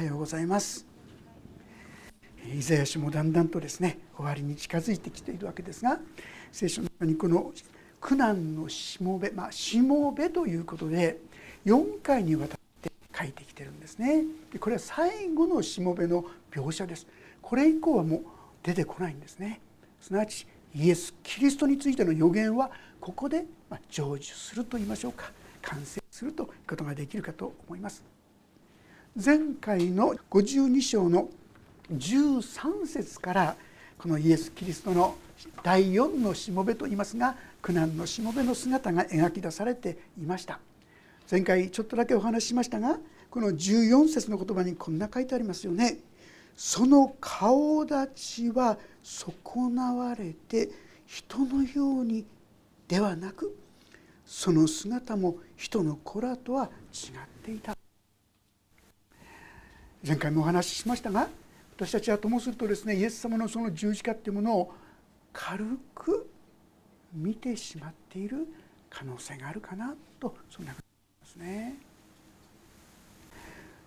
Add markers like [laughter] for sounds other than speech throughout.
はようございます。イザヤ書もだんだんとですね終わりに近づいてきているわけですが聖書の中にこの苦難のしもべまあしもべということで4回にわたって書いてきてるんですね。これは最後のしもべの描写です。これ以降はもう出てこないんですね。すなわちイエス・キリストについての予言はここで成就すると言いましょうか完成するということができるかと思います。前回の52章の13節からこのイエス・キリストの第4のしもべといいますが苦難のしもべの姿が描き出されていました前回ちょっとだけお話ししましたがこの14節の言葉にこんな書いてありますよね。その顔立ちは損なわれて人のようにではなくその姿も人の子らとは違っていた前回もお話ししましたが私たちはともするとですねイエス様のその十字架っていうものを軽く見てしまっている可能性があるかなとそんなふうに思いますね。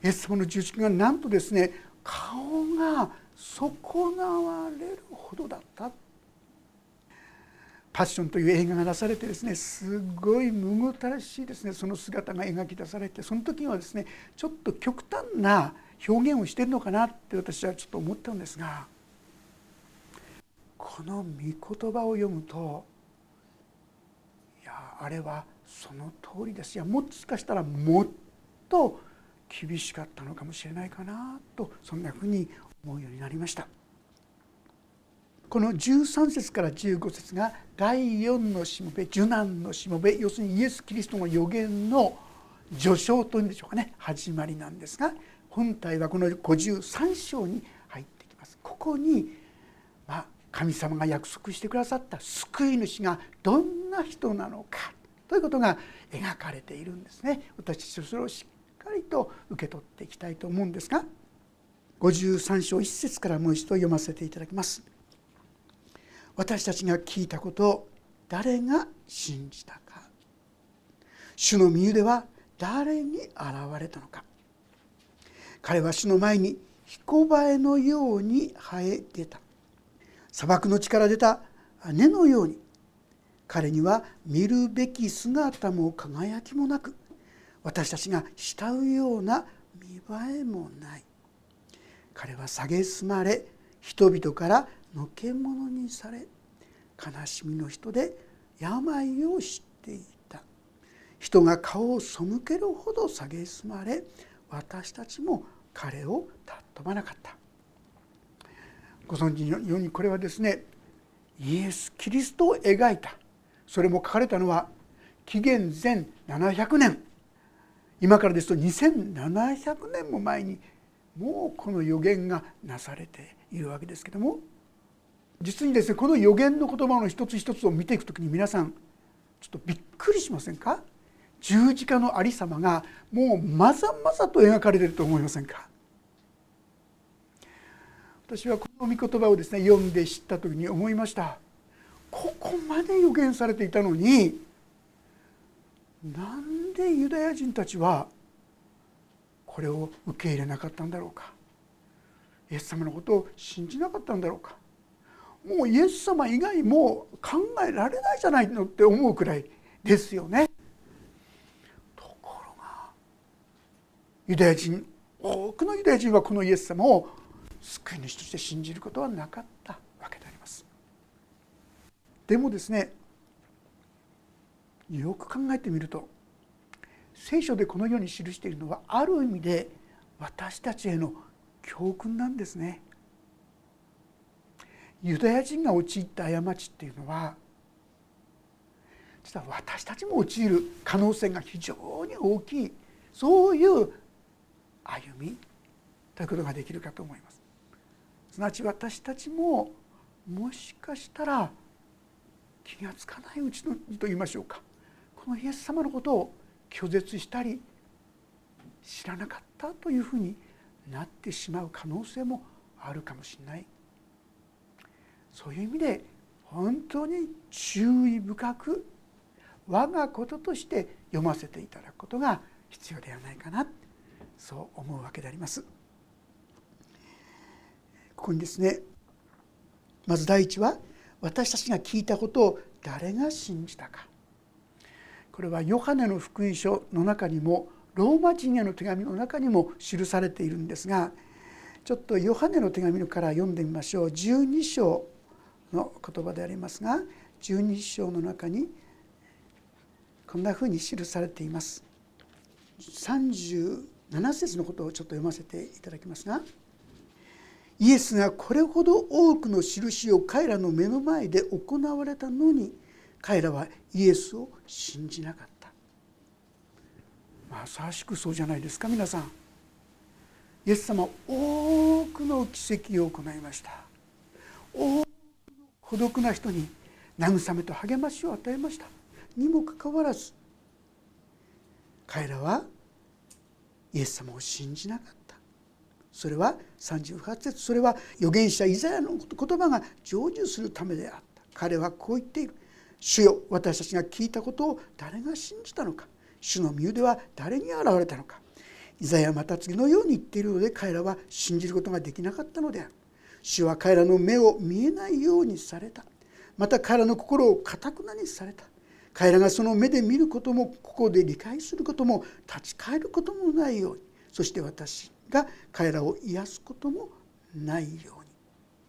イエス様の十字架がなんとですね顔が損なわれるほどだったパッションという映画が出されてですねすごいむぐたらしいですねその姿が描き出されてその時にはですねちょっと極端な表現をしてるのかなって私はちょっと思ったんですがこの御言葉を読むといやあれはその通りです。いやもしかしたらもっと厳しかったのかもしれないかなとそんなふうに思うようになりました。この13節から15節が第4のしもべ受難のしもべ要するにイエス・キリストの予言の序章というんでしょうかね始まりなんですが本体はこの53章に入ってきます。ここに、まあ、神様が約束してくださった救い主がどんな人なのかということが描かれているんですね。私たちそれをしっかりと受け取っていきたいと思うんですが53章1節からもう一度読ませていただきます。私たちが聞いたことを誰が信じたか主の身腕は誰に現れたのか彼は主の前に彦映えのように生え出た。砂漠の地から出た根のように。彼には見るべき姿も輝きもなく私たちが慕うような見栄えもない。彼は蔑まれ人々からのけ者にされ悲しみの人で病を知っていた。人が顔を背けるほど蔑まれ私たちも彼を尊ばなかった。ご存知のようにこれはですねイエス・キリストを描いた。それも書かれたのは紀元前700年。今からですと2700年も前にもうこの予言がなされているわけですけども実にですねこの予言の言葉の一つ一つを見ていく時に皆さんちょっとびっくりしませんか？十字架のありさまがもうまざまざと描かれていると思いませんか？私はこの御言葉をですね読んで知った時に思いました。ここまで予言されていたのになんでユダヤ人たちはこれを受け入れなかったんだろうか？イエス様のことを信じなかったんだろうか？もうイエス様以外も考えられないじゃないのって思うくらいですよね。ところがユダヤ人多くのユダヤ人はこのイエス様を救い主として信じることはなかったわけであります。でもですねよく考えてみると聖書でこのように記しているのはある意味で私たちへの教訓なんですね。ユダヤ人が陥った過ちっていうのは実は私たちも陥る可能性が非常に大きいそういう歩みということができるかと思います。すなわち私たちももしかしたら気が付かないうちのと言いましょうか。このイエス様のことを拒絶したり知らなかったというふうになってしまう可能性もあるかもしれない。そういう意味で本当に注意深く我がこととして読ませていただくことが必要ではないかな。そう思うわけであります。ここにですねまず第一は私たちが聞いたことを誰が信じたかこれはヨハネの福音書の中にもローマ人への手紙の中にも記されているんですがちょっとヨハネの手紙から読んでみましょう12章の言葉でありますが12章の中にこんなふうに記されています。7節のことをちょっと読ませていただきますがイエスがこれほど多くの印を彼らの目の前で行われたのに彼らはイエスを信じなかった。まさしくそうじゃないですか皆さん。イエス様多くの奇跡を行いました。多くの孤独な人に慰めと励ましを与えました。にもかかわらず彼らはイエス様を信じなかった。それは38節それは預言者イザヤの言葉が成就するためであった。彼はこう言っている。主よ私たちが聞いたことを誰が信じたのか。主の身腕は誰に現れたのか。イザヤはまた次のように言っているので彼らは信じることができなかったのである。主は彼らの目を見えないようにされた。また彼らの心をかたくなにされた。彼らがその目で見ることもここで理解することも立ち返ることもないように。そして私が彼らを癒すこともないように。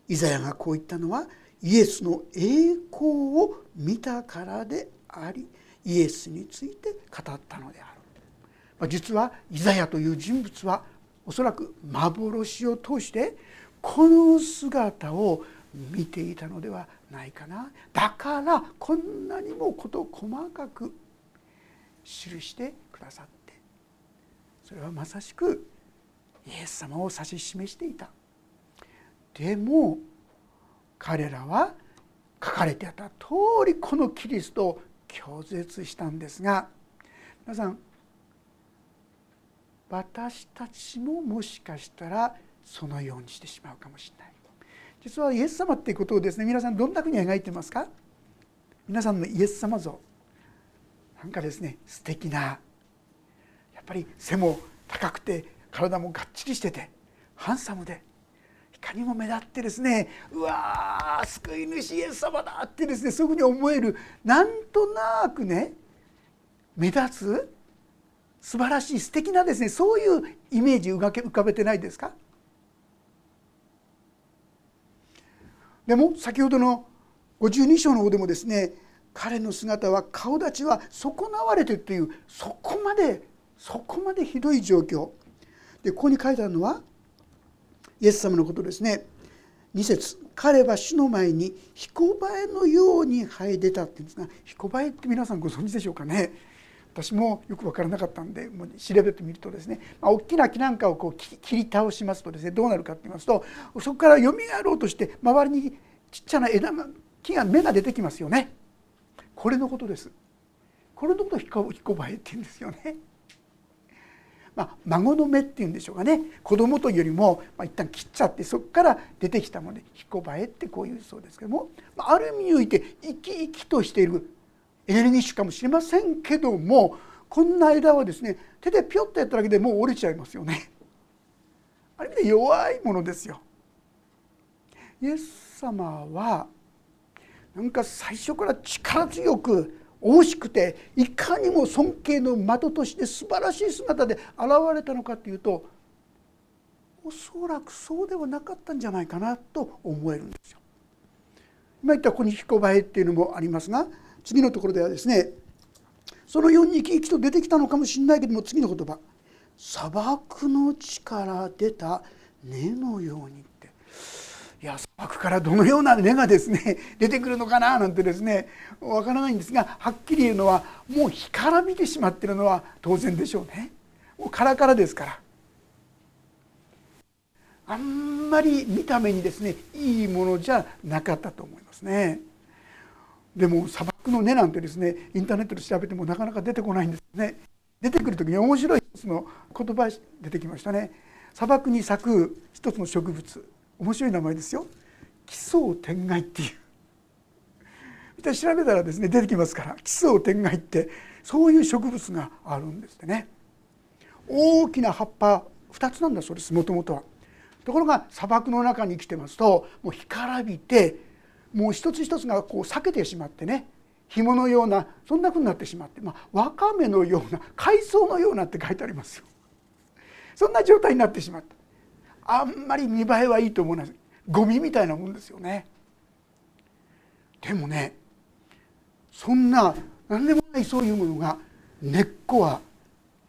イザヤがこう言ったのはイエスの栄光を見たからでありイエスについて語ったのである。実はイザヤという人物はおそらく幻を通してこの姿を見ていたのではないかな。だからこんなにも事細かく記してくださってそれはまさしくイエス様を指し示していた。でも彼らは書かれてあった通りこのキリストを拒絶したんですが皆さん私たちももしかしたらそのようにしてしまうかもしれない。実はイエス様っていうことをですね皆さんどんなふうに描いてますか？皆さんのイエス様像。なんかですね素敵なやっぱり背も高くて体もがっちりしててハンサムでいかにも目立ってですねうわー救い主イエス様だってですねそういうふうに思えるなんとなくね目立つ素晴らしい素敵なですねそういうイメージ浮かべてないですか？でも先ほどの52章の方でもですね彼の姿は顔立ちは損なわれてるというそこまでそこまでひどい状況。でここに書いてあるのはイエス様のことですね。2節彼は主の前に彦バエのように生え出たっていうんですが彦バエって皆さんご存知でしょうかね？私もよく分からなかったんでもう調べてみるとですね、まあ、大きな木なんかをこう切り倒しますとですねどうなるかって言いますとそこからよみがえろうとして周りにちっちゃな枝が木が芽が出てきますよね。これのことです。これのことを彦バエって言うんですよね。[laughs] まあ、孫の目っていうんでしょうかね。子供というよりも、まあ、一旦切っちゃってそこから出てきたもので彦バエってこういうそうですけども、まあ、ある意味において生き生きとしているエネルギッシュかもしれませんけどもこんな枝はですね手でピョッとやっただけでもう折れちゃいますよね。[laughs] ある意味で弱いものですよ。イエス様はなんか最初から力強く惜しくていかにも尊敬の的として素晴らしい姿で現れたのかというとおそらくそうではなかったんじゃないかなと思えるんですよ。今言ったここに「彦バエ」っていうのもありますが次のところではですねそのように生き生きと出てきたのかもしれないけども次の言葉「砂漠の地から出た根のように」っていや砂漠からどのような根がですね [laughs] 出てくるのかななんてですねわからないんですがはっきり言うのはもう干からびてしまってるのは当然でしょうね。もうカラカラですからあんまり見た目にですねいいものじゃなかったと思いますね。でも砂漠の根なんてですねインターネットで調べてもなかなか出てこないんですね。出てくる時に面白い一つの言葉出てきましたね。砂漠に咲く一つの植物。面白い名前ですよ。奇想天外っていう。一調べたらですね出てきますから。奇想天外ってそういう植物があるんですってね。大きな葉っぱ2つなんだそうですもともとは。ところが砂漠の中に生きてますともう干からびてもう一つ一つがこう裂けてしまってね紐のようなそんなふうになってしまって、まあ、わかめのような海藻のようなって書いてありますよ。そんな状態になってしまった。あんまり見栄えはいいと思いますゴミみたいなもんですよね。でもねそんな何でもないそういうものが根っこは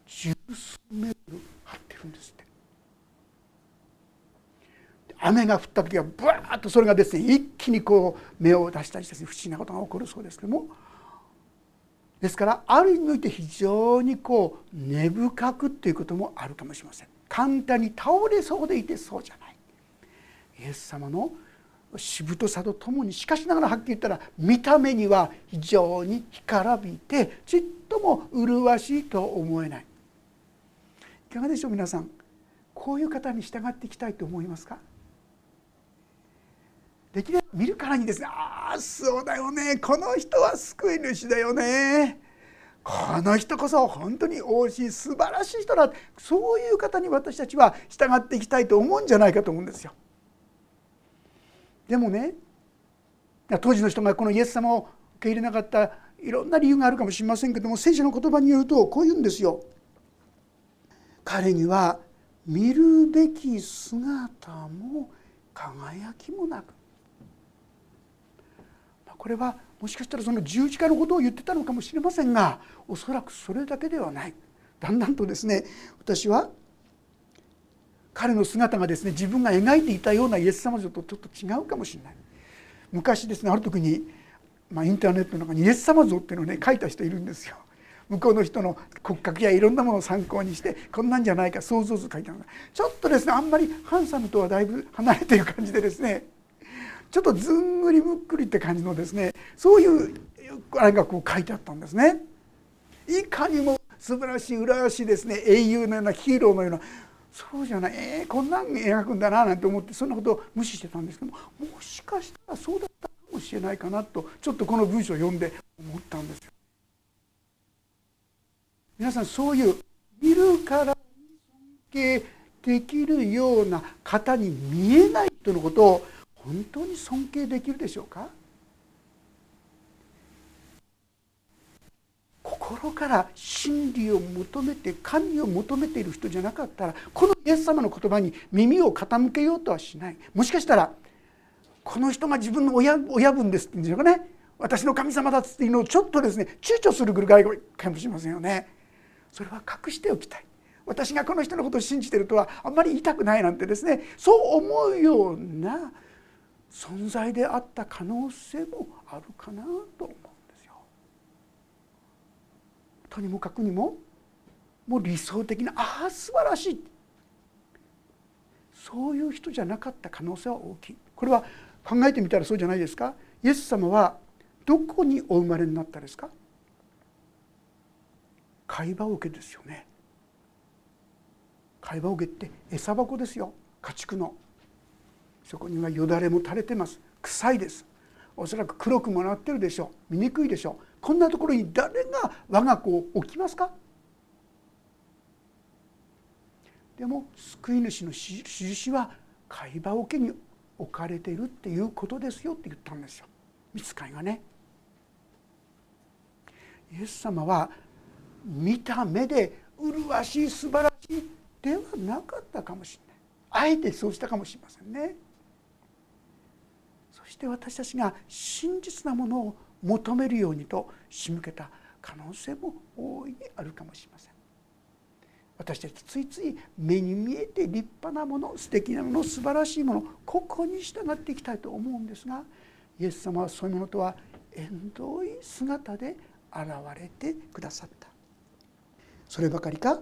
十数メートル張ってるんです。雨が降った時はブワーッとそれがですね一気にこう芽を出したりして不思議なことが起こるそうですけども。ですからある意味において非常にこう根深くっていうこともあるかもしれません。簡単に倒れそうでいてそうじゃない。イエス様のしぶとさとともにしかしながらはっきり言ったら見た目には非常に干からびてちっとも麗しいと思えない。いかがでしょう皆さん。こういう方に従っていきたいと思いますか？できれば見るからにですねああそうだよねこの人は救い主だよねこの人こそ本当に王子素晴らしい人だそういう方に私たちは従っていきたいと思うんじゃないかと思うんですよ。でもね当時の人がこのイエス様を受け入れなかったいろんな理由があるかもしれませんけども聖書の言葉によるとこう言うんですよ。彼には見るべき姿も輝きもなくこれはもしかしたらその十字架のことを言ってたのかもしれませんがおそらくそれだけではない。だんだんとですね私は彼の姿がですね自分が描いていたようなイエス様像とちょっと違うかもしれない。昔ですねある時に、まあ、インターネットの中にイエス様像っていうのをね書いた人いるんですよ。向こうの人の骨格やいろんなものを参考にしてこんなんじゃないか想像図書いたのが。ちょっとですねあんまりハンサムとはだいぶ離れている感じでですねちょっとずんぐりむっくりって感じのですねそういうあれがこう書いてあったんですね。いかにも素晴らしい麗しいですね英雄のようなヒーローのようなそうじゃないえー、こんなん描くんだななんて思ってそんなことを無視してたんですけどももしかしたらそうだったかもしれないかなとちょっとこの文章を読んで思ったんですよ。皆さんそういう見るから尊敬できるような方に見えない人のことを本当に尊敬できるでしょうか？心から真理を求めて神を求めている人じゃなかったらこのイエス様の言葉に耳を傾けようとはしない。もしかしたらこの人が自分の親親分ですって言うんでしょうかね。私の神様だっていうのをちょっとですね躊躇するぐらいかもしれませんよね。それは隠しておきたい。私がこの人のことを信じてるとはあんまり言いたくないなんてですねそう思うような存在であった可能性もあるかなと思うんですよ。とにもかくにももう理想的なああ素晴らしい。そういう人じゃなかった可能性は大きい。これは考えてみたらそうじゃないですか？イエス様はどこにお生まれになったですか？貝羽桶ですよね。貝羽桶って餌箱ですよ。家畜の。そこにはよだれも垂れてます。臭いです。おそらく黒くもなってるでしょう。醜いでしょう。こんなところに誰が我が子を置きますか？でも救い主の印は貝羽桶に置かれているっていうことですよって言ったんですよ。見つかいがね。イエス様は見た目で麗しい素晴らしいではなかったかもしれない。あえてそうしたかもしれませんね。そして私たちが真実なものを求めるようにと仕向けた可能性も大いにあるかもしれません。私たちついつい目に見えて立派なもの素敵なもの素晴らしいものここに従っていきたいと思うんですがイエス様はそういうものとは縁遠い姿で現れてくださった。そればかりか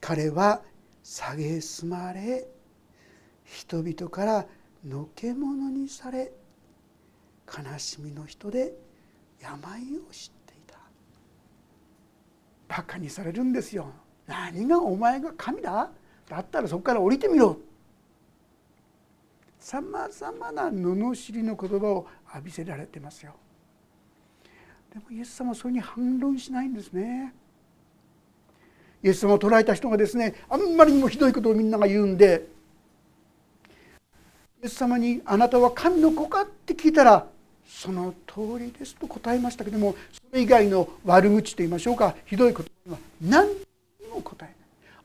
彼は蔑まれ人々からのけ者にされ悲しみの人で病を知っていた。バカにされるんですよ。何がお前が神だ？だったらそこから降りてみろ。さまざまな罵りの言葉を浴びせられてますよ。でもイエス様はそれに反論しないんですね。イエス様を捉えた人がですねあんまりにもひどいことをみんなが言うんでイエス様に「あなたは神の子か?」って聞いたら「その通りです」と答えましたけどもそれ以外の悪口と言いましょうかひどい言葉は何にも答えない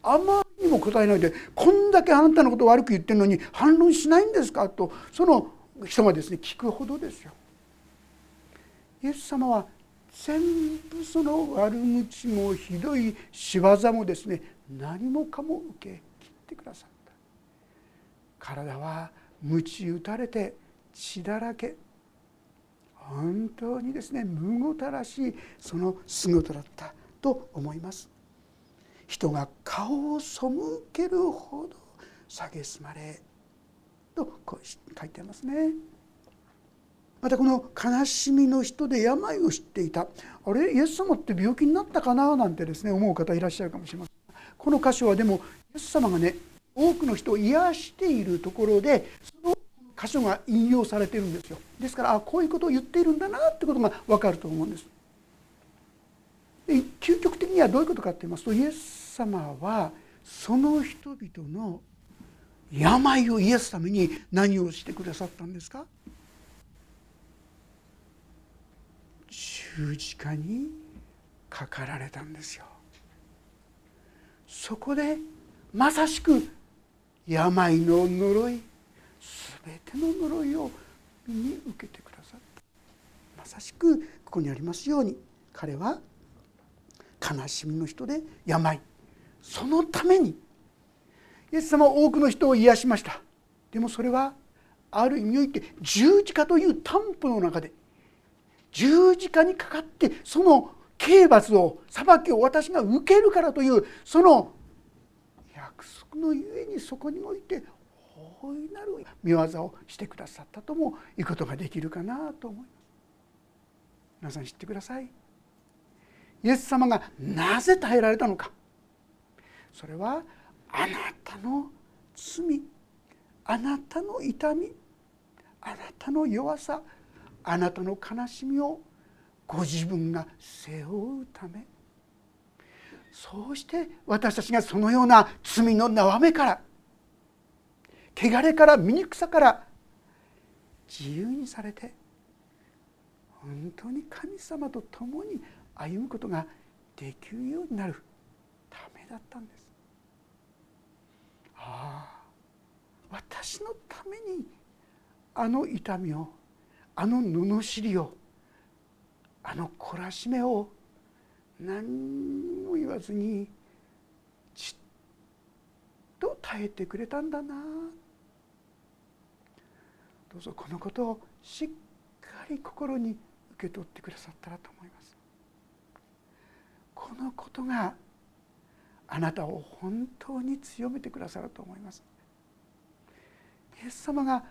あまりにも答えないでこんだけあなたのことを悪く言ってるのに反論しないんですかとその人がですね聞くほどですよ。イエス様は全部その悪口もひどい仕業もですね何もかも受け切ってくださった体は鞭打たれて血だらけ本当にですねむごたらしいその姿だったと思います。人が顔を背けるほど蔑まれとこう書いてますね。またこの悲しみの人で病を知っていた。あれ？イエス様って病気になったかな？なんてですね思う方いらっしゃるかもしれません。この箇所はでもイエス様がね多くの人を癒しているところでその箇所が引用されてるんですよ。ですからあこういうことを言っているんだなってことが分かると思うんです。で究極的にはどういうことかと言いますとイエス様はその人々の病を癒すために何をしてくださったんですか？十字架にかかられたんですよ。そこでまさしく病の呪い全ての呪いを身に受けてくださったまさしくここにありますように彼は悲しみの人で病そのためにイエス様は多くの人を癒しました。でもそれはある意味において十字架という担保の中で十字架にかかってその刑罰を裁きを私が受けるからというその約束のゆえにそこにおいて大いなる見業をしてくださったともいうことができるかなと思います。皆さん知ってください。イエス様がなぜ耐えられたのか。それはあなたの罪。あなたの痛み。あなたの弱さ。あなたの悲しみをご自分が背負うため。そうして私たちがそのような罪の縄目から汚れから醜さから自由にされて本当に神様と共に歩むことができるようになるためだったんです。ああ私のためにあの痛みをあの罵りをあの懲らしめを何も言わずにじっと耐えてくれたんだなどうぞこのことをしっかり心に受け取ってくださったらと思います。このことがあなたを本当に強めてくださると思います。イエス様が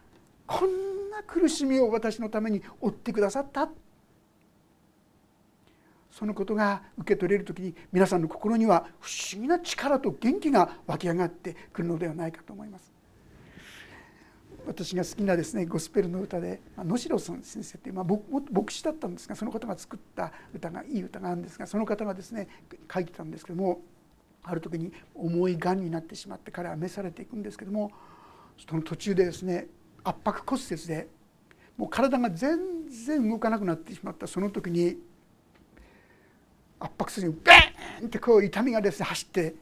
こんな苦しみを私のために負ってくださった。そのことが受け取れる時に皆さんの心には不思議な力と元気が湧き上がってくるのではないかと思います。私が好きなですねゴスペルの歌で野代さん先生っていう、まあ、牧師だったんですがその方が作った歌がいい歌があるんですがその方がですね書いてたんですけどもある時に重いがんになってしまって彼は召されていくんですけどもその途中でですね圧迫骨折でもう体が全然動かなくなってしまった。その時に圧迫するにベーンってこう痛みがですね走って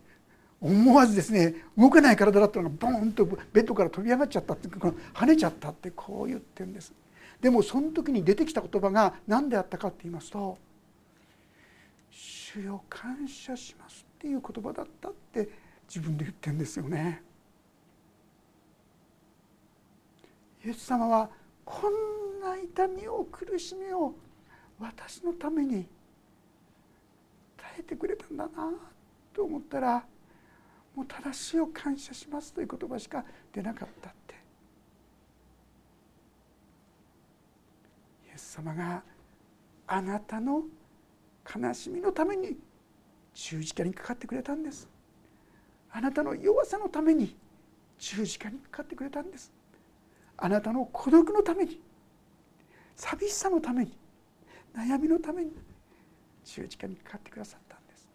思わずですね動けない体だったのがボーンとベッドから飛び上がっちゃったってこの跳ねちゃったってこう言ってるんですでもその時に出てきた言葉が何であったかって言いますと「主よ感謝します」っていう言葉だったって自分で言ってるんですよね。イエス様はこんな痛みを苦しみを私のために耐えてくれたんだなと思ったらもう正しいを感謝しますという言葉しか出なかったって。イエス様があなたの悲しみのために十字架にかかってくれたんです。あなたの弱さのために十字架にかかってくれたんです。あなたの孤独のために寂しさのために悩みのために十字架にかかってくださったんです。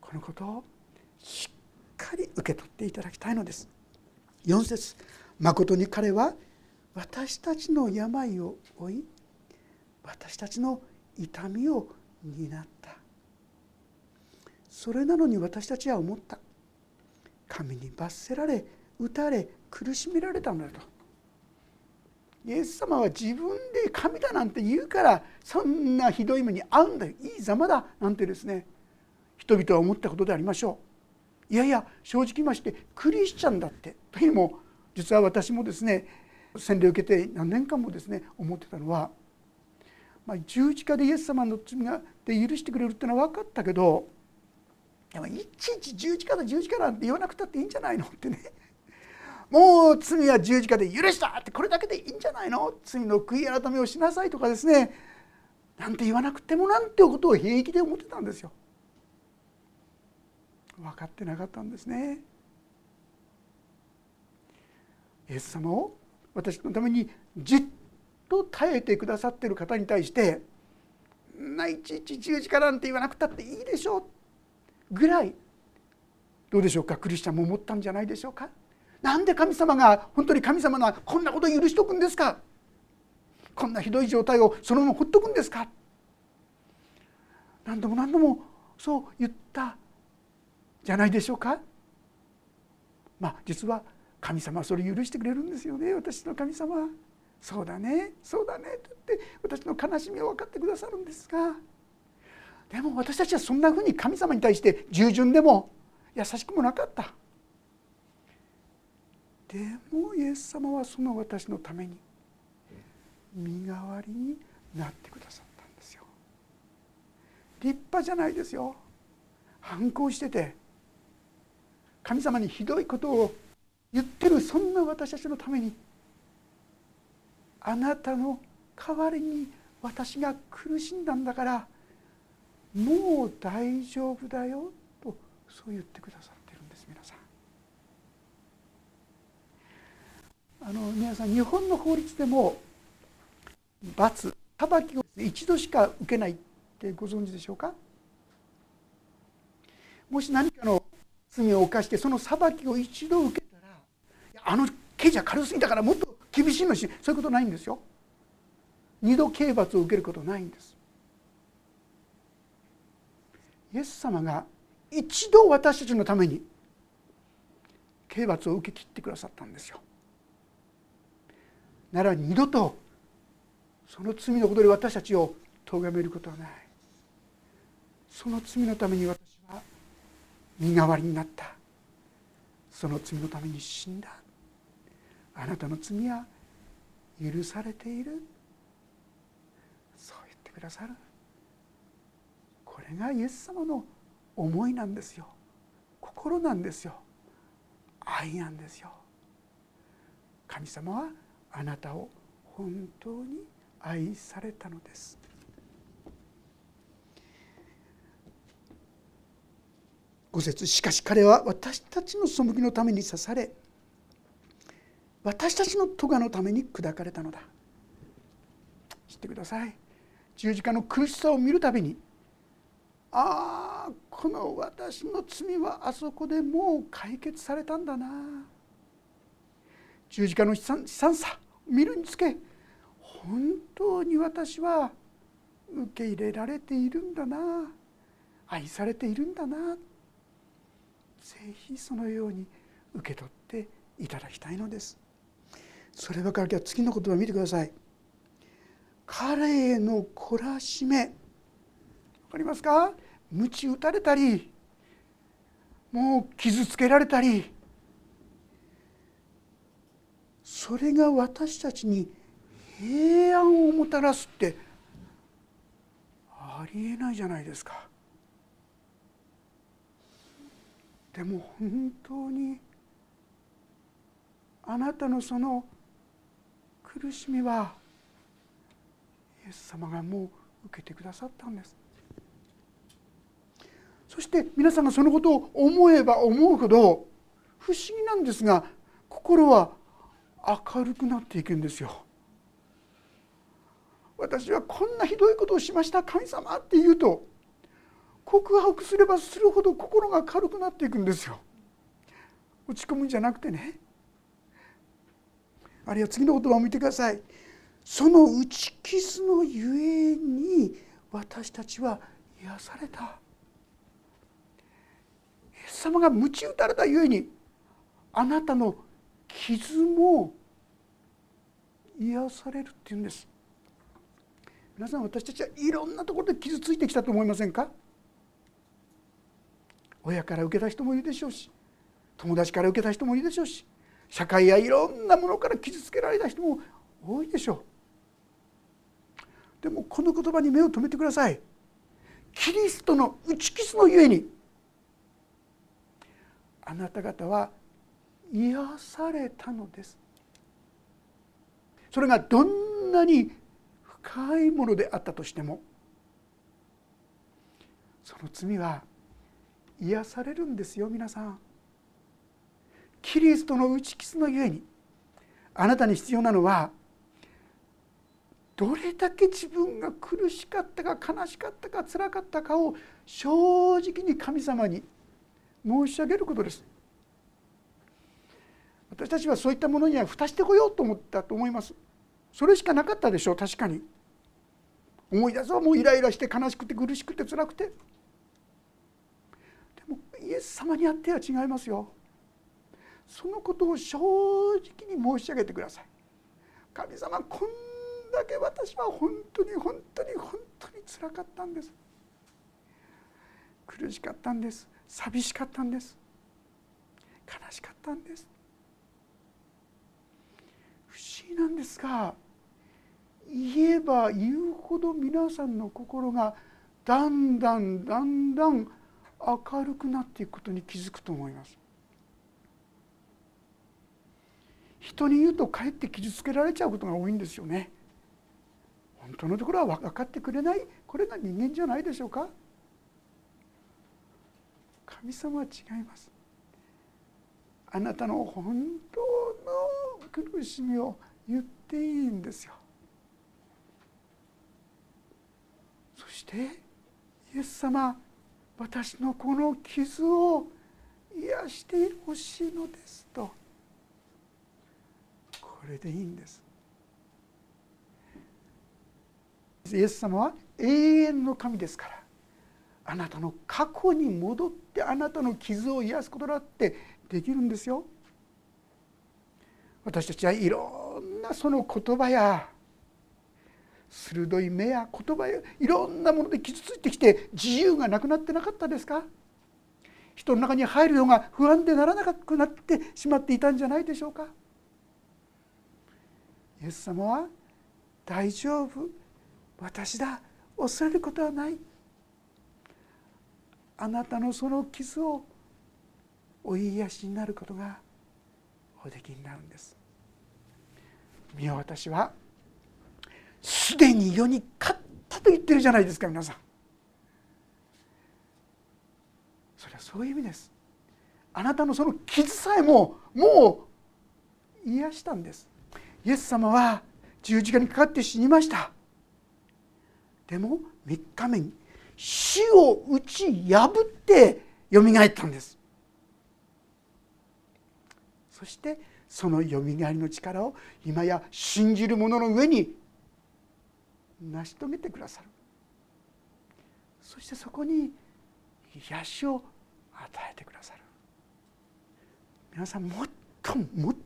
このことをしっかり受け取っていただきたいのです。4節まことに彼は私たちの病を負い私たちの痛みを担った。それなのに私たちは思った。神に罰せられ打たれ苦しめられたのだと。イエス様は自分で神だなんて言うからそんなひどい目に遭うんだよ。いいざまだなんてですね人々は思ったことでありましょう。いやいや正直言いましてクリスチャンだって。というのも実は私もですね洗礼を受けて何年間もですね思ってたのは、まあ、十字架でイエス様の罪がで許してくれるっていうのは分かったけどでもいちいち十字架だ十字架なんて言わなくたっていいんじゃないのってね。もう罪は十字架で許したってこれだけでいいんじゃないの？罪の悔い改めをしなさいとかですねなんて言わなくてもなんてことを平気で思ってたんですよ。分かってなかったんですね。イエス様を私のためにじっと耐えてくださっている方に対してないちいち十字架なんて言わなくたっていいでしょうぐらいどうでしょうか？クリスチャンも思ったんじゃないでしょうか？なんで神様が本当に神様がこんなこと許しとくんですか？こんなひどい状態をそのままほっとくんですか？何度も何度もそう言ったじゃないでしょうか？まあ実は神様はそれ許してくれるんですよね私の神様そうだねそうだねって言って私の悲しみを分かってくださるんですが。でも私たちはそんなふうに神様に対して従順でも優しくもなかった。でもイエス様はその私のために身代わりになってくださったんですよ。立派じゃないですよ。反抗してて神様にひどいことを言ってるそんな私たちのためにあなたの代わりに私が苦しんだんだからもう大丈夫だよとそう言ってくださってるんです皆さん。あの皆さん日本の法律でも罰裁きを一度しか受けないってご存知でしょうか？もし何かの罪を犯してその裁きを一度受けたらあの刑事は軽すぎたからもっと厳しいのしそういうことないんですよ。二度刑罰を受けることないんです。イエス様が一度私たちのために刑罰を受け切ってくださったんですよ。なら二度とその罪のことで私たちを咎めることはない。その罪のために私身代わりになった。その罪のために死んだ。あなたの罪は許されている。そう言ってくださる。これがイエス様の思いなんですよ。心なんですよ。愛なんですよ。神様はあなたを本当に愛されたのです。五節。しかし彼は私たちの背きのために刺され私たちの咎のために砕かれたのだ。知ってください。十字架の苦しさを見るたびにああこの私の罪はあそこでもう解決されたんだな。十字架の悲惨さ見るにつけ本当に私は受け入れられているんだな。愛されているんだな。ぜひそのように受け取っていただきたいのです。そればかりは次の言葉を見てください。彼への懲らしめ。分かりますか？鞭打たれたりもう傷つけられたり。それが私たちに平安をもたらすってありえないじゃないですか。でも本当にあなたのその苦しみはイエス様がもう受けてくださったんです。そして皆さんがそのことを思えば思うほど不思議なんですが心は明るくなっていくんですよ。私はこんなひどいことをしました神様って言うと告白すればするほど心が軽くなっていくんですよ。落ち込むんじゃなくてね。あるいは次の言葉を見てください。その打ち傷のゆえに私たちは癒された。イエス様が鞭打たれたゆえにあなたの傷も癒されるっていうんです。皆さん私たちはいろんなところで傷ついてきたと思いませんか？親から受けた人もいるでしょうし友達から受けた人もいるでしょうし社会やいろんなものから傷つけられた人も多いでしょう。でもこの言葉に目を留めてください。キリストの打ち傷のゆえにあなた方は癒されたのです。それがどんなに深いものであったとしてもその罪は癒されるんですよ皆さん。キリストの打ち傷のゆえにあなたに必要なのはどれだけ自分が苦しかったか悲しかったか辛かったかを正直に神様に申し上げることです。私たちはそういったものには蓋してこようと思ったと思います。それしかなかったでしょう確かに。思い出そうもうイライラして悲しくて苦しくて辛くて。イエス様にあっては違いますよ。そのことを正直に申し上げてください。神様こんだけ私は本当に本当に本当につらかったんです。苦しかったんです。寂しかったんです。悲しかったんです。不思議なんですが言えば言うほど皆さんの心がだんだんだんだん明るくなっていくことに気づくと思います。人に言うとかえって傷つけられちゃうことが多いんですよね。本当のところは分かってくれないこれが人間じゃないでしょうか。神様は違います。あなたの本当の苦しみを言っていいんですよ。そしてイエス様私のこの傷を癒してほしいのですと。これでいいんです。イエス様は永遠の神ですから。あなたの過去に戻ってあなたの傷を癒すことだってできるんですよ。私たちはいろんなその言葉や鋭い目や言葉やいろんなもので傷ついてきて自由がなくなってなかったですか？人の中に入るのが不安でならなくなってしまっていたんじゃないでしょうか？イエス様は大丈夫。私だ。恐れることはない。あなたのその傷をお癒しになることがおできになるんです。見よ私はすでに世に勝ったと言ってるじゃないですか皆さん。それはそういう意味です。あなたのその傷さえももう癒したんです。イエス様は十字架にかかって死にました。でも3日目に死を打ち破ってよみがえったんです。そしてそのよみがえりの力を今や信じる者の上に成し遂げてくださる。そしてそこに癒しを与えてくださる。皆さんもっともっ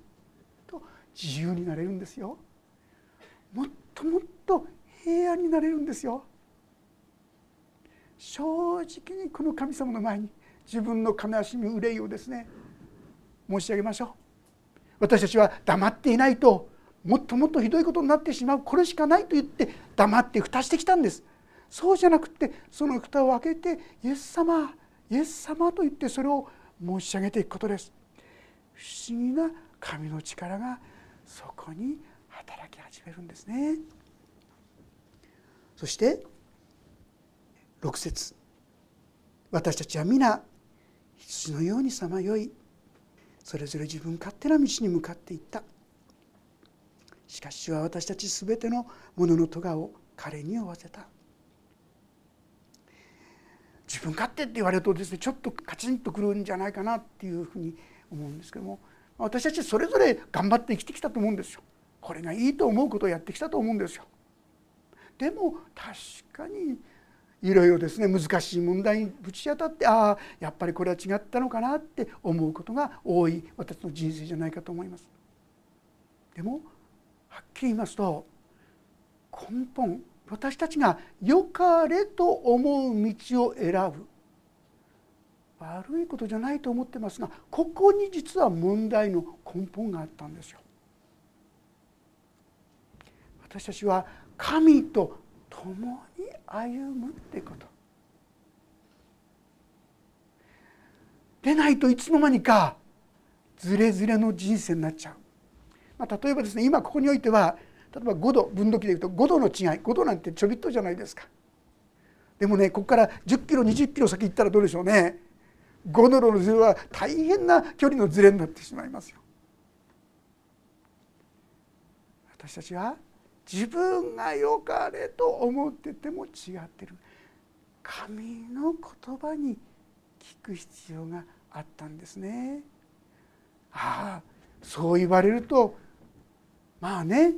と自由になれるんですよ。もっともっと平安になれるんですよ。正直にこの神様の前に自分の悲しみ憂いをですね申し上げましょう。私たちは黙っていないともっともっとひどいことになってしまうこれしかないと言って黙って蓋してきたんです。そうじゃなくてその蓋を開けてイエス様イエス様と言ってそれを申し上げていくことです。不思議な神の力がそこに働き始めるんですね。そして6節。私たちは皆羊のようにさまよい。それぞれ自分勝手な道に向かっていった。しかし主は私たち全てのものの咎を彼に負わせた自分勝手って言われるとですねちょっとカチンとくるんじゃないかなっていうふうに思うんですけども私たちそれぞれ頑張って生きてきたと思うんですよ。これがいいと思うことをやってきたと思うんですよ。でも確かにいろいろですね難しい問題にぶち当たってああやっぱりこれは違ったのかなって思うことが多い私の人生じゃないかと思います。でもはっきり言いますと根本私たちが良かれと思う道を選ぶ。悪いことじゃないと思ってますがここに実は問題の根本があったんですよ。私たちは神と共に歩むってこと。でないといつの間にかずれずれの人生になっちゃう、まあ、例えばですね今ここにおいては例えば5度分度器でいうと5度の違い5度なんてちょびっとじゃないですか。でもねここから10キロ20キロ先行ったらどうでしょうね。5度のズレは大変な距離のズレになってしまいますよ。私たちは自分が良かれと思ってても違ってる。神の言葉に聞く必要があったんですね。ああそう言われるとまあね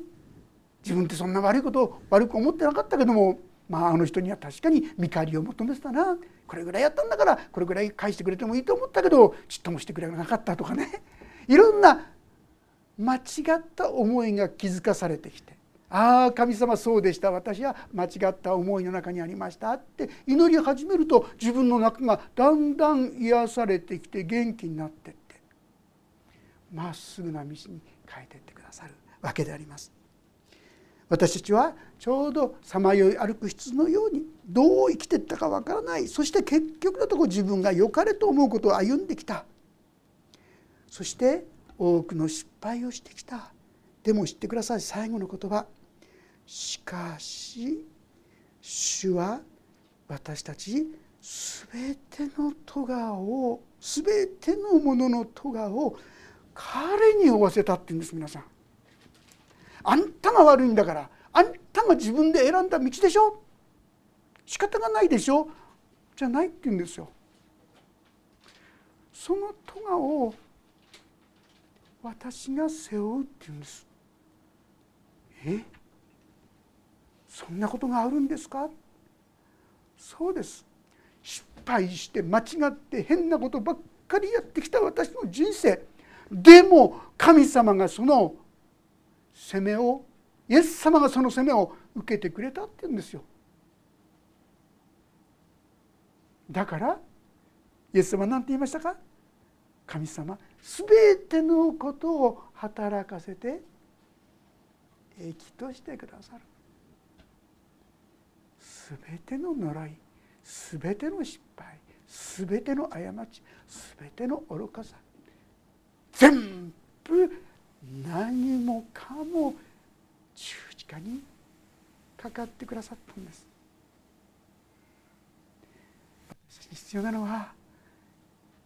自分ってそんな悪いことを悪く思ってなかったけどもまああの人には確かに見返りを求めてたな。これぐらいやったんだからこれぐらい返してくれてもいいと思ったけどちっともしてくれなかったとかね。いろんな間違った思いが気づかされてきてああ神様そうでした。私は間違った思いの中にありましたって祈り始めると自分の中がだんだん癒されてきて元気になってってまっすぐな道に変えていってくださる。わけであります。私たちはちょうどさまよい歩く質のようにどう生きていったかわからない。そして結局のところ自分が良かれと思うことを歩んできた。そして多くの失敗をしてきた。でも知ってください。最後の言葉。しかし主は私たち全ての咎を全てのものの咎を彼に負わせたって言うんです皆さん。あんたが悪いんだからあんたが自分で選んだ道でしょ？仕方がないでしょ？じゃないって言うんですよ。その咎を私が背負うって言うんです。え？そんなことがあるんですか？そうです。失敗して間違って変なことばっかりやってきた私の人生。でも神様がその責めをイエス様がその責めを受けてくれたって言うんですよ。だからイエス様は何て言いましたか？神様全てのことを働かせて益としてくださる。全ての呪い全ての失敗全ての過ち全ての愚かさ全部何もかも十字架にかかってくださったんです。必要なのは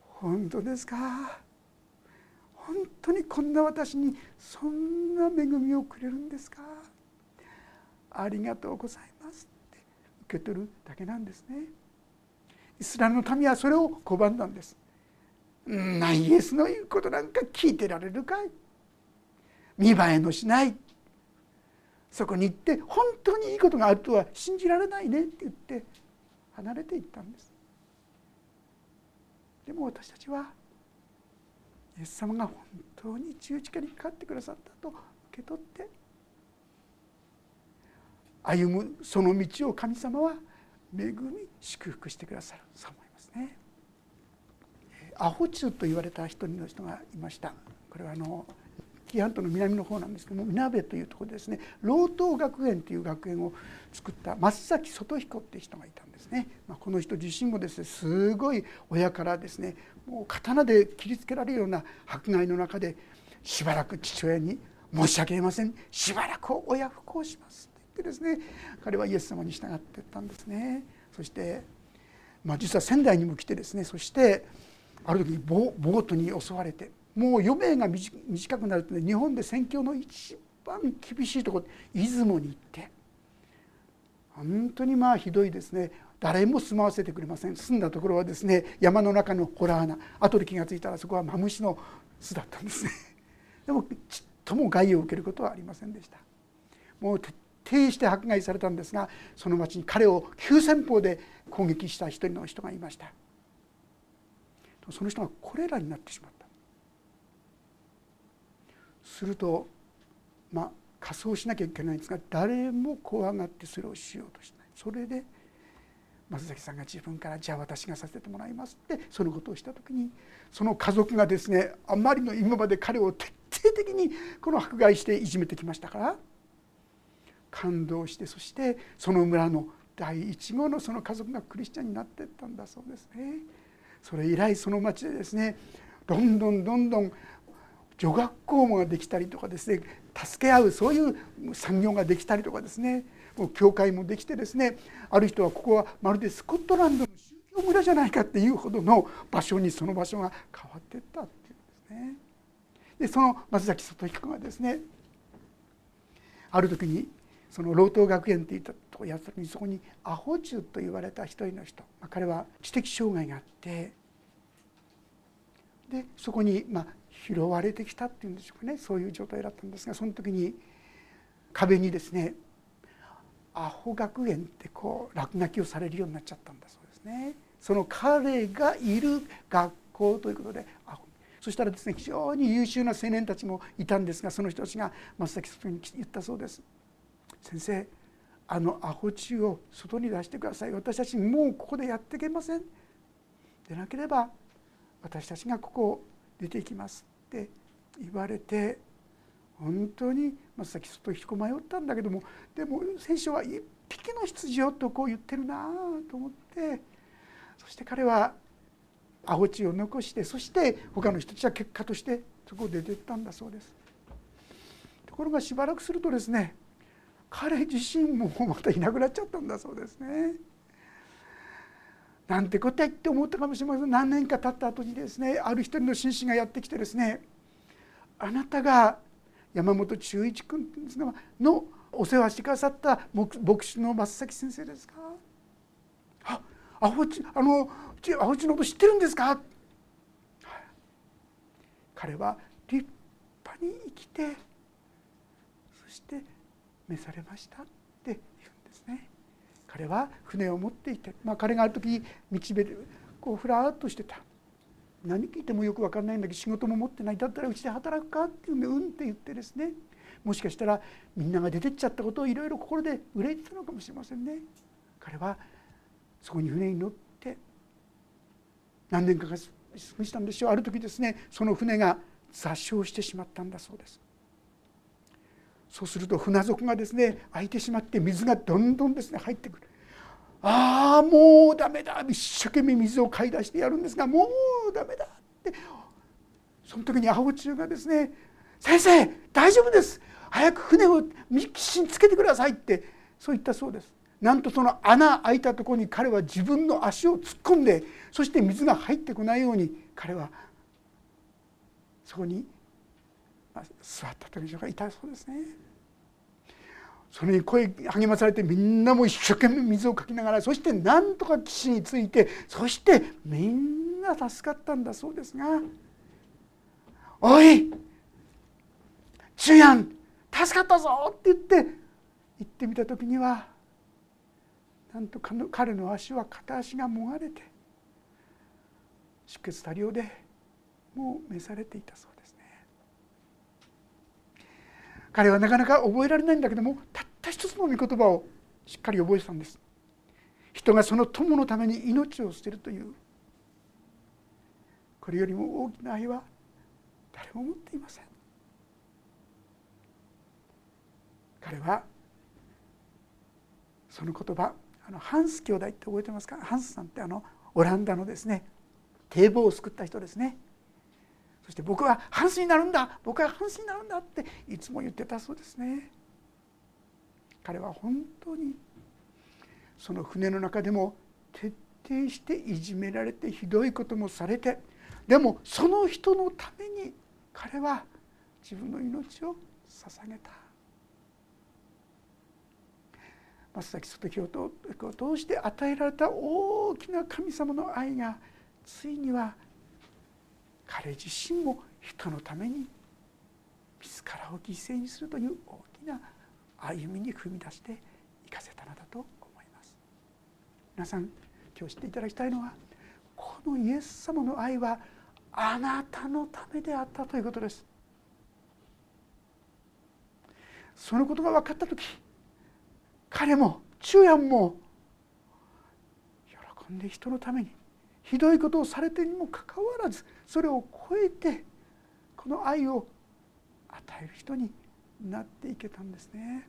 本当ですか？本当にこんな私にそんな恵みをくれるんですか？ありがとうございますって。受け取るだけなんですね。イスラエルの民はそれを拒んだんです。なイエスの言うことなんか聞いてられるかい？見栄えのしない。そこに行って本当にいいことがあるとは信じられないねって言って離れていったんです。でも私たちはイエス様が本当に十字架にかかってくださったと受け取って歩むその道を神様は恵み祝福してくださる。そう思いますね。アホチと言われた一人の人がいました。これはあの紀伊半島の南の方なんですけども南部というところでですね。老東学園という学園を作った松崎外彦っていう人がいたんですね、まあ、この人自身もですねすごい親からですねもう刀で切りつけられるような迫害の中でしばらく父親に「申し訳ありません。しばらく親不孝します」って言ってですね彼はイエス様に従っていったんですね。そして、まあ、実は仙台にも来てですねそしてある時にボートに襲われてもう余命が短くなると、ね、日本で宣教の一番厳しいところ出雲に行って。本当にまあひどいですね。誰も住まわせてくれません。住んだところはですね山の中のホラー穴。後で気が付いたらそこはマムシの巣だったんですね。[laughs] でもちっとも害を受けることはありませんでした。もう徹底して迫害されたんですがその町に彼を急先鋒で攻撃した一人の人がいました。その人がこれらになってしまった。するとまあ仮装しなきゃいけないんですが誰も怖がってそれをしようとしないそれで松崎さんが自分から「じゃあ私がさせてもらいます」ってそのことをした時にその家族がですねあまりの今まで彼を徹底的にこの迫害していじめてきましたから感動してそしてその村の第一号のその家族がクリスチャンになっていったんだそうですね。それ以来その町でですねどんどんどんどん女学校もできたりとかですね助け合うそういう産業ができたりとかですねもう教会もできてですねある人はここはまるでスコットランドの宗教村じゃないかっていうほどの場所にその場所が変わってったっていうんですね。でその松崎外彦がですねある時にその老頭学園っていったとこやった時にそこにアホ中と言われた一人の人、まあ、彼は知的障害があってでそこにまあ拾われてきたっていうんでしょうかね。そういう状態だったんですがその時に壁にですねアホ学園ってこう落書きをされるようになっちゃったんだそうですね。その彼がいる学校ということでそしたらですね非常に優秀な青年たちもいたんですがその人たちが松崎さんに言ったそうです。先生あのアホ中を外に出してください。私たちもうここでやっていけません。でなければ私たちがここを出ていきます。って言われて本当に松崎外引き迷ったんだけどもでも選手は一匹の羊よとこう言ってるなと思ってそして彼はアホ地を残してそして他の人たちは結果としてそこを出てったんだそうです。ところがしばらくするとですね彼自身もまたいなくなっちゃったんだそうですね。なんてことやって思ったかもしれません。何年か経った後にですねある一人の紳士がやってきてですねあなたが山本忠一君のお世話してくださった牧師の松崎先生ですか？あアホチあのアホチのこと知ってるんですか？彼は立派に生きてそして召されましたって言うんですね。彼は船を持っていて、まあ、彼がある時道辺でこうふらっとしてた何聞いてもよく分かんないんだけど仕事も持ってないだったらうちで働くかっていうんでうんって言ってですねもしかしたらみんなが出てっちゃったことをいろいろ心で憂いてたのかもしれませんね。彼はそこに船に乗って何年かが過ごしたんでしょうある時ですねその船が座礁してしまったんだそうです。そうすると船底がですね開いてしまって水がどんどんですね入ってくる。ああもうダメだ。一生懸命水を買い出してやるんですがもうダメだって。その時に青中がですね「先生大丈夫です。早く船を岸につけてください」ってそう言ったそうです。なんとその穴開いたとこに彼は自分の足を突っ込んでそして水が入ってこないように彼はそこに座った時でしょうかいそうですね。それに声励まされてみんなも一生懸命水をかきながらそしてなんとか岸についてそしてみんな助かったんだそうですが「おいジュヤン助かったぞ!」って言って行ってみた時にはなんと彼の足は片足がもがれて出血多量でもう召されていたそうですね。彼はなかなか覚えられないんだけどもたった一つの御言葉をしっかり覚えてたんです。人がその友のために命を捨てるというこれよりも大きな愛は誰も持っていません。彼はその言葉あのハンス兄弟って覚えてますか？ハンスさんってあのオランダのですね堤防を救った人ですね。そして僕はハンスになるんだ。僕はハンスになるんだっていつも言ってたそうですね。彼は本当にその船の中でも徹底していじめられてひどいこともされてでもその人のために彼は自分の命を捧げた。松崎外清を通して与えられた大きな神様の愛がついには彼自身も人のために自らを犠牲にするという大きな歩みに踏み出していかせたのだと思います。皆さん今日知っていただきたいのはこのイエス様の愛はあなたのためであったということです。そのことが分かった時彼も昼夜も喜んで人のためにひどいことをされてにもかかわらずそれを超えてこの愛を与える人になっていけたんですね。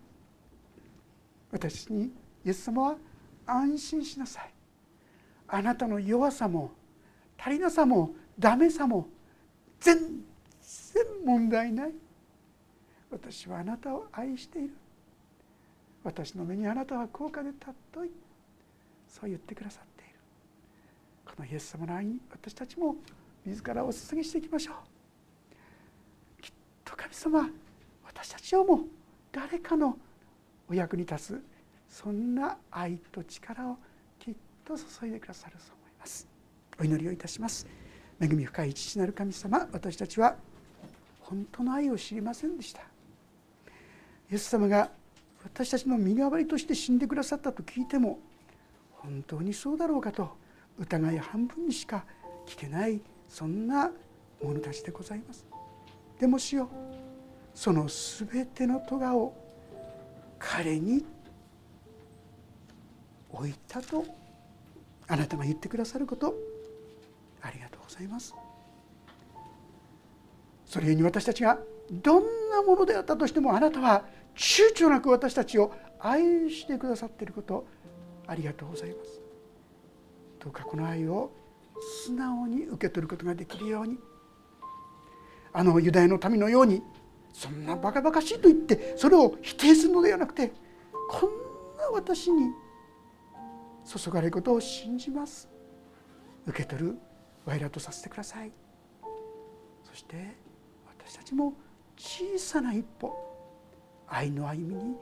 私にイエス様は安心しなさい。あなたの弱さも足りなさもダメさも全然問題ない。私はあなたを愛している。私の目にあなたは高価で尊い。そう言ってくださっているこのイエス様の愛に私たちも自らお捧げしていきましょう。きっと神様私たちをも誰かのお役に立つそんな愛と力をきっと注いでくださると思います。お祈りをいたします。恵み深い父なる神様私たちは本当の愛を知りませんでした。イエス様が私たちの身代わりとして死んでくださったと聞いても本当にそうだろうかと疑い半分にしか聞けないそんな者たちでございます。でもしよその全ての咎を彼に置いたとあなたが言ってくださることありがとうございます。それに私たちがどんなものであったとしてもあなたは躊躇なく私たちを愛してくださっていることありがとうございます。どうかこの愛を素直に受け取ることができるようにあのユダヤの民のようにそんなバカバカしいと言ってそれを否定するのではなくてこんな私に注がれることを信じます受け取るワイラとさせてくださいそして私たちも小さな一歩愛の歩みに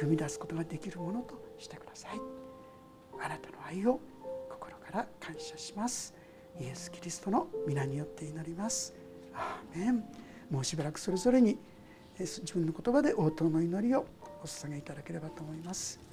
踏み出すことができるものとしてくださいあなたの愛をから感謝します。イエス・キリストの皆によって祈ります。アーメン。もうしばらくそれぞれに自分の言葉で応答の祈りをお捧げいただければと思います。